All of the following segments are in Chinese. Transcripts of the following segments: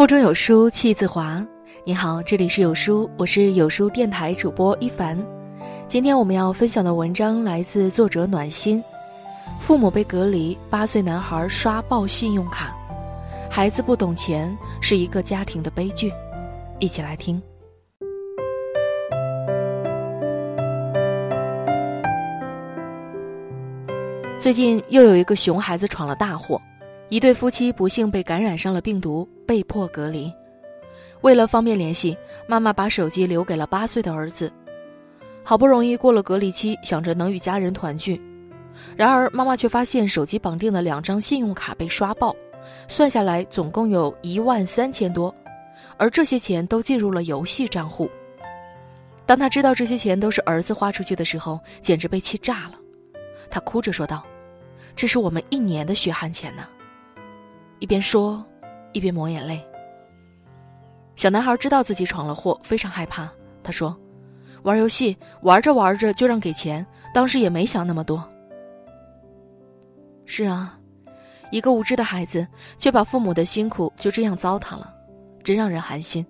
腹中有书气自华。你好，这里是有书，我是有书电台主播一凡。今天我们要分享的文章来自作者暖心。父母被隔离，八岁男孩刷爆信用卡，孩子不懂钱是一个家庭的悲剧。一起来听。最近又有一个熊孩子闯了大祸。一对夫妻不幸被感染上了病毒，被迫隔离。为了方便联系，妈妈把手机留给了八岁的儿子。好不容易过了隔离期，想着能与家人团聚，然而妈妈却发现手机绑定的两张信用卡被刷爆，算下来总共有一万三千多，而这些钱都进入了游戏账户。当他知道这些钱都是儿子花出去的时候，简直被气炸了。他哭着说道：“这是我们一年的血汗钱呢。”一边说，一边抹眼泪。小男孩知道自己闯了祸，非常害怕。他说：“玩游戏玩着玩着就让给钱，当时也没想那么多。”是啊，一个无知的孩子却把父母的辛苦就这样糟蹋了，真让人寒心。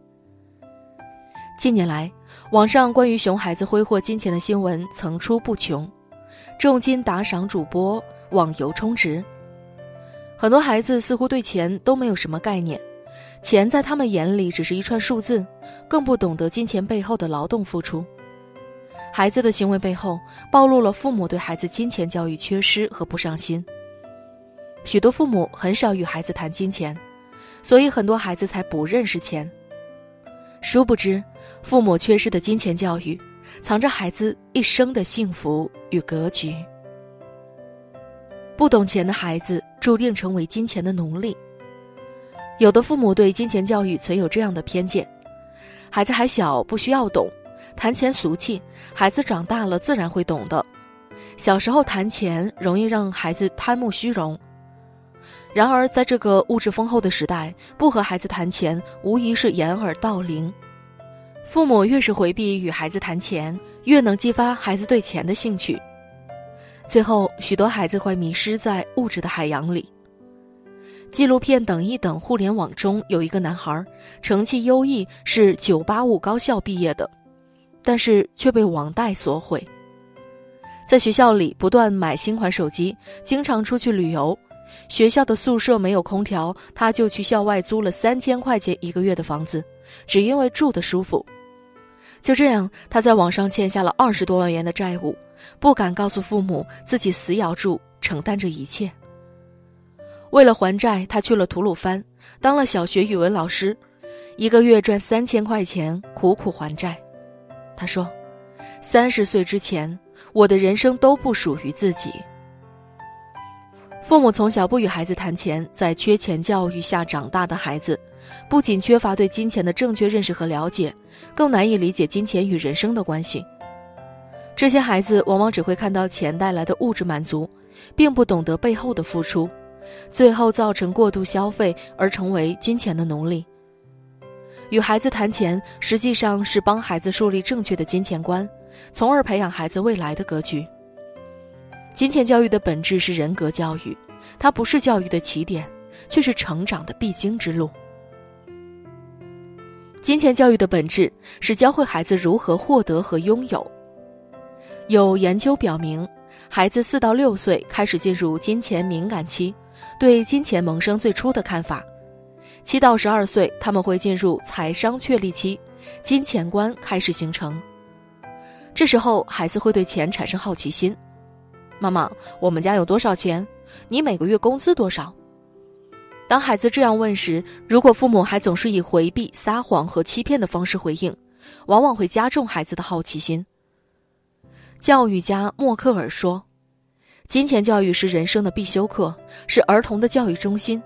近年来，网上关于熊孩子挥霍金钱的新闻层出不穷，重金打赏主播，网游充值。很多孩子似乎对钱都没有什么概念，钱在他们眼里只是一串数字，更不懂得金钱背后的劳动付出。孩子的行为背后暴露了父母对孩子金钱教育缺失和不上心。许多父母很少与孩子谈金钱，所以很多孩子才不认识钱。殊不知，父母缺失的金钱教育，藏着孩子一生的幸福与格局。不懂钱的孩子注定成为金钱的奴隶。有的父母对金钱教育存有这样的偏见：孩子还小，不需要懂，谈钱俗气；孩子长大了自然会懂的。小时候谈钱容易让孩子贪慕虚荣。然而，在这个物质丰厚的时代，不和孩子谈钱无疑是掩耳盗铃。父母越是回避与孩子谈钱，越能激发孩子对钱的兴趣。最后，许多孩子会迷失在物质的海洋里。纪录片《等一等》互联网中有一个男孩，成绩优异，是985高校毕业的，但是却被网贷所毁。在学校里不断买新款手机，经常出去旅游。学校的宿舍没有空调，他就去校外租了三千块钱一个月的房子，只因为住的舒服。就这样，他在网上欠下了二十多万元的债务。不敢告诉父母自己死咬住，承担着一切。为了还债，他去了吐鲁番，当了小学语文老师，一个月赚三千块钱，苦苦还债。他说：“三十岁之前，我的人生都不属于自己。”父母从小不与孩子谈钱，在缺钱教育下长大的孩子，不仅缺乏对金钱的正确认识和了解，更难以理解金钱与人生的关系。这些孩子往往只会看到钱带来的物质满足，并不懂得背后的付出，最后造成过度消费而成为金钱的奴隶。与孩子谈钱，实际上是帮孩子树立正确的金钱观，从而培养孩子未来的格局。金钱教育的本质是人格教育，它不是教育的起点，却是成长的必经之路。金钱教育的本质是教会孩子如何获得和拥有。有研究表明，孩子四到六岁开始进入金钱敏感期，对金钱萌生最初的看法；七到十二岁，他们会进入财商确立期，金钱观开始形成。这时候，孩子会对钱产生好奇心：“妈妈，我们家有多少钱？你每个月工资多少？”当孩子这样问时，如果父母还总是以回避、撒谎和欺骗的方式回应，往往会加重孩子的好奇心。教育家默克尔说：“金钱教育是人生的必修课，是儿童的教育中心，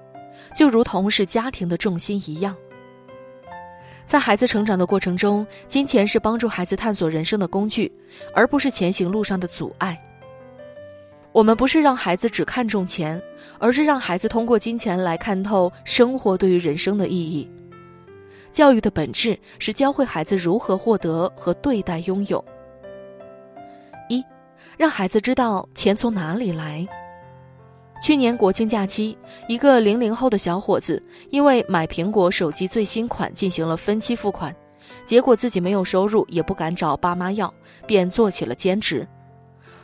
就如同是家庭的重心一样。在孩子成长的过程中，金钱是帮助孩子探索人生的工具，而不是前行路上的阻碍。我们不是让孩子只看重钱，而是让孩子通过金钱来看透生活对于人生的意义。教育的本质是教会孩子如何获得和对待拥有。”让孩子知道钱从哪里来。去年国庆假期，一个零零后的小伙子因为买苹果手机最新款进行了分期付款，结果自己没有收入，也不敢找爸妈要，便做起了兼职。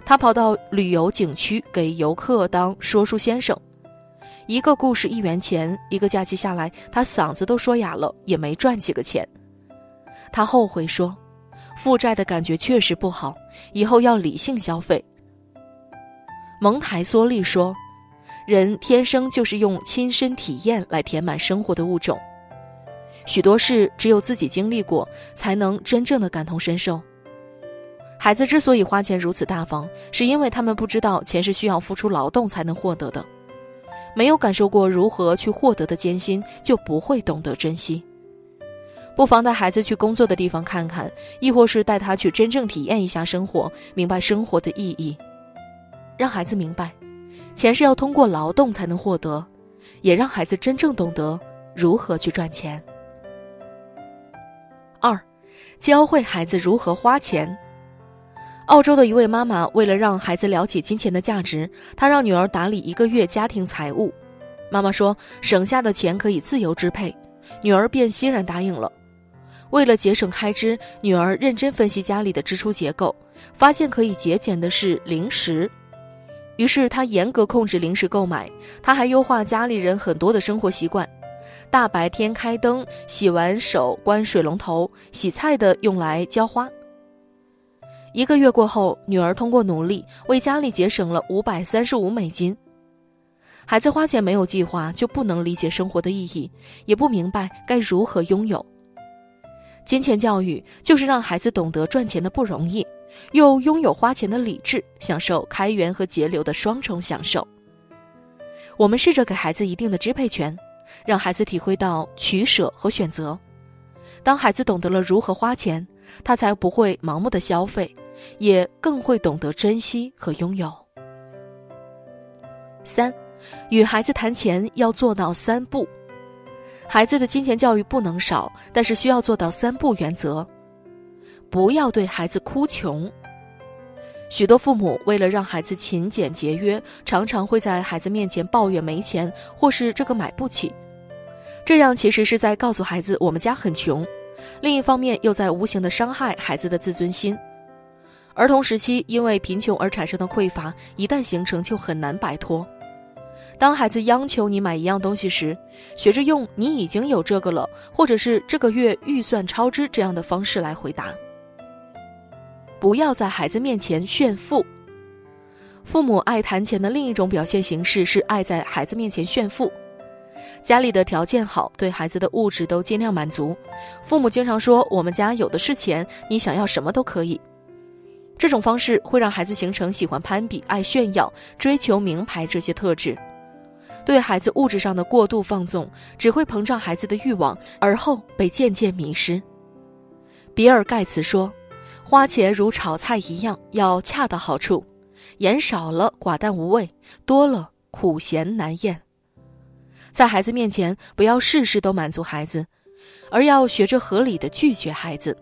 他跑到旅游景区给游客当说书先生，一个故事一元钱，一个假期下来，他嗓子都说哑了，也没赚几个钱。他后悔说：“负债的感觉确实不好，以后要理性消费。”蒙台梭利说：“人天生就是用亲身体验来填满生活的物种，许多事只有自己经历过，才能真正的感同身受。”孩子之所以花钱如此大方，是因为他们不知道钱是需要付出劳动才能获得的，没有感受过如何去获得的艰辛，就不会懂得珍惜。不妨带孩子去工作的地方看看，亦或是带他去真正体验一下生活，明白生活的意义。让孩子明白，钱是要通过劳动才能获得，也让孩子真正懂得如何去赚钱。二，教会孩子如何花钱。澳洲的一位妈妈为了让孩子了解金钱的价值，她让女儿打理一个月家庭财务。妈妈说，省下的钱可以自由支配，女儿便欣然答应了。为了节省开支，女儿认真分析家里的支出结构，发现可以节俭的是零食，于是她严格控制零食购买。她还优化家里人很多的生活习惯：大白天开灯，洗完手关水龙头，洗菜的用来浇花。一个月过后，女儿通过努力为家里节省了五百三十五美金。孩子花钱没有计划，就不能理解生活的意义，也不明白该如何拥有。金钱教育就是让孩子懂得赚钱的不容易，又拥有花钱的理智，享受开源和节流的双重享受。我们试着给孩子一定的支配权，让孩子体会到取舍和选择。当孩子懂得了如何花钱，他才不会盲目的消费。也更会懂得珍惜和拥有。三，与孩子谈钱要做到三不。孩子的金钱教育不能少，但是需要做到三不原则。不要对孩子哭穷。许多父母为了让孩子勤俭节约，常常会在孩子面前抱怨没钱，或是这个买不起。这样其实是在告诉孩子我们家很穷，另一方面又在无形的伤害孩子的自尊心。儿童时期因为贫穷而产生的匮乏，一旦形成就很难摆脱。当孩子央求你买一样东西时，学着用“你已经有这个了”或者是“这个月预算超支”这样的方式来回答。不要在孩子面前炫富。父母爱谈钱的另一种表现形式是爱在孩子面前炫富。家里的条件好，对孩子的物质都尽量满足。父母经常说：“我们家有的是钱，你想要什么都可以。”这种方式会让孩子形成喜欢攀比、爱炫耀、追求名牌这些特质，对孩子物质上的过度放纵，只会膨胀孩子的欲望，而后被渐渐迷失。比尔·盖茨说：“花钱如炒菜一样，要恰到好处，盐少了寡淡无味，多了苦咸难咽。”在孩子面前，不要事事都满足孩子，而要学着合理的拒绝孩子。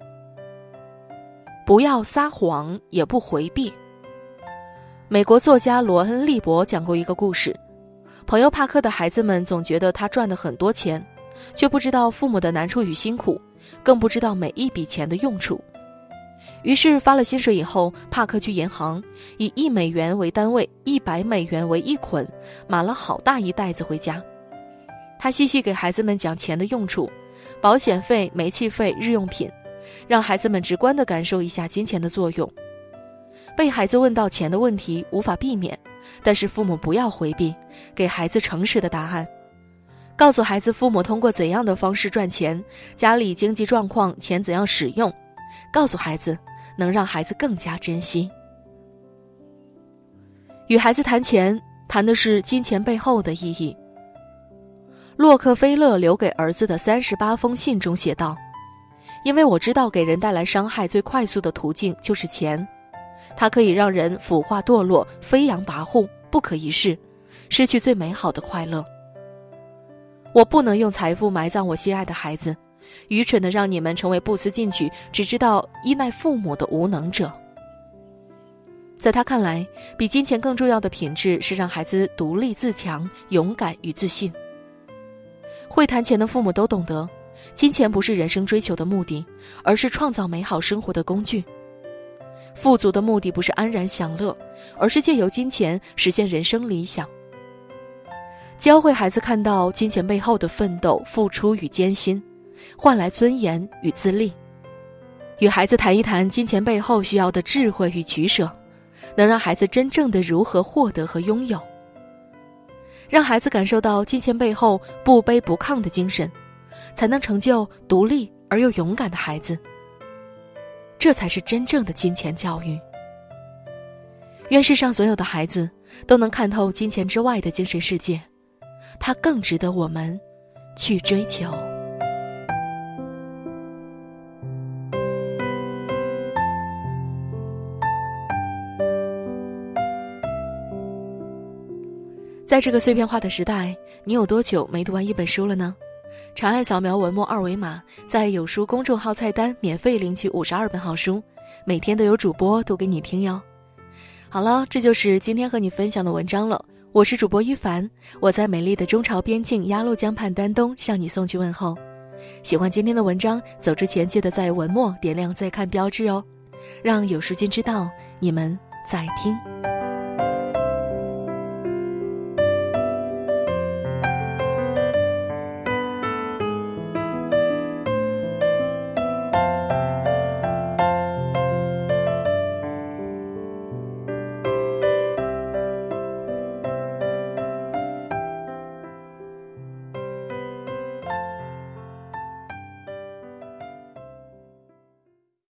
不要撒谎，也不回避。美国作家罗恩·利伯讲过一个故事：朋友帕克的孩子们总觉得他赚的很多钱，却不知道父母的难处与辛苦，更不知道每一笔钱的用处。于是发了薪水以后，帕克去银行，以一美元为单位，一百美元为一捆，买了好大一袋子回家。他细细给孩子们讲钱的用处：保险费、煤气费、日用品。让孩子们直观地感受一下金钱的作用。被孩子问到钱的问题无法避免，但是父母不要回避，给孩子诚实的答案，告诉孩子父母通过怎样的方式赚钱，家里经济状况，钱怎样使用，告诉孩子，能让孩子更加珍惜。与孩子谈钱，谈的是金钱背后的意义。洛克菲勒留给儿子的三十八封信中写道。因为我知道，给人带来伤害最快速的途径就是钱，它可以让人腐化堕落、飞扬跋扈、不可一世，失去最美好的快乐。我不能用财富埋葬我心爱的孩子，愚蠢的让你们成为不思进取、只知道依赖父母的无能者。在他看来，比金钱更重要的品质是让孩子独立自强、勇敢与自信。会谈钱的父母都懂得，金钱不是人生追求的目的，而是创造美好生活的工具。富足的目的不是安然享乐，而是借由金钱实现人生理想。教会孩子看到金钱背后的奋斗、付出与艰辛，换来尊严与自立。与孩子谈一谈金钱背后需要的智慧与取舍。能让孩子真正的如何获得和拥有，让孩子感受到金钱背后不卑不亢的精神，才能成就独立而又勇敢的孩子。这才是真正的金钱教育。愿世上所有的孩子都能看透金钱之外的精神世界，它更值得我们去追求。在这个碎片化的时代，你有多久没读完一本书了呢？长按扫描文末二维码，在有书公众号菜单免费领取五十二本好书，每天都有主播读给你听哟。好了，这就是今天和你分享的文章了。我是主播一凡，我在美丽的中朝边境鸭绿江畔丹东向你送去问候。喜欢今天的文章，走之前记得在文末点亮再看标志哦，让有书君知道你们在听。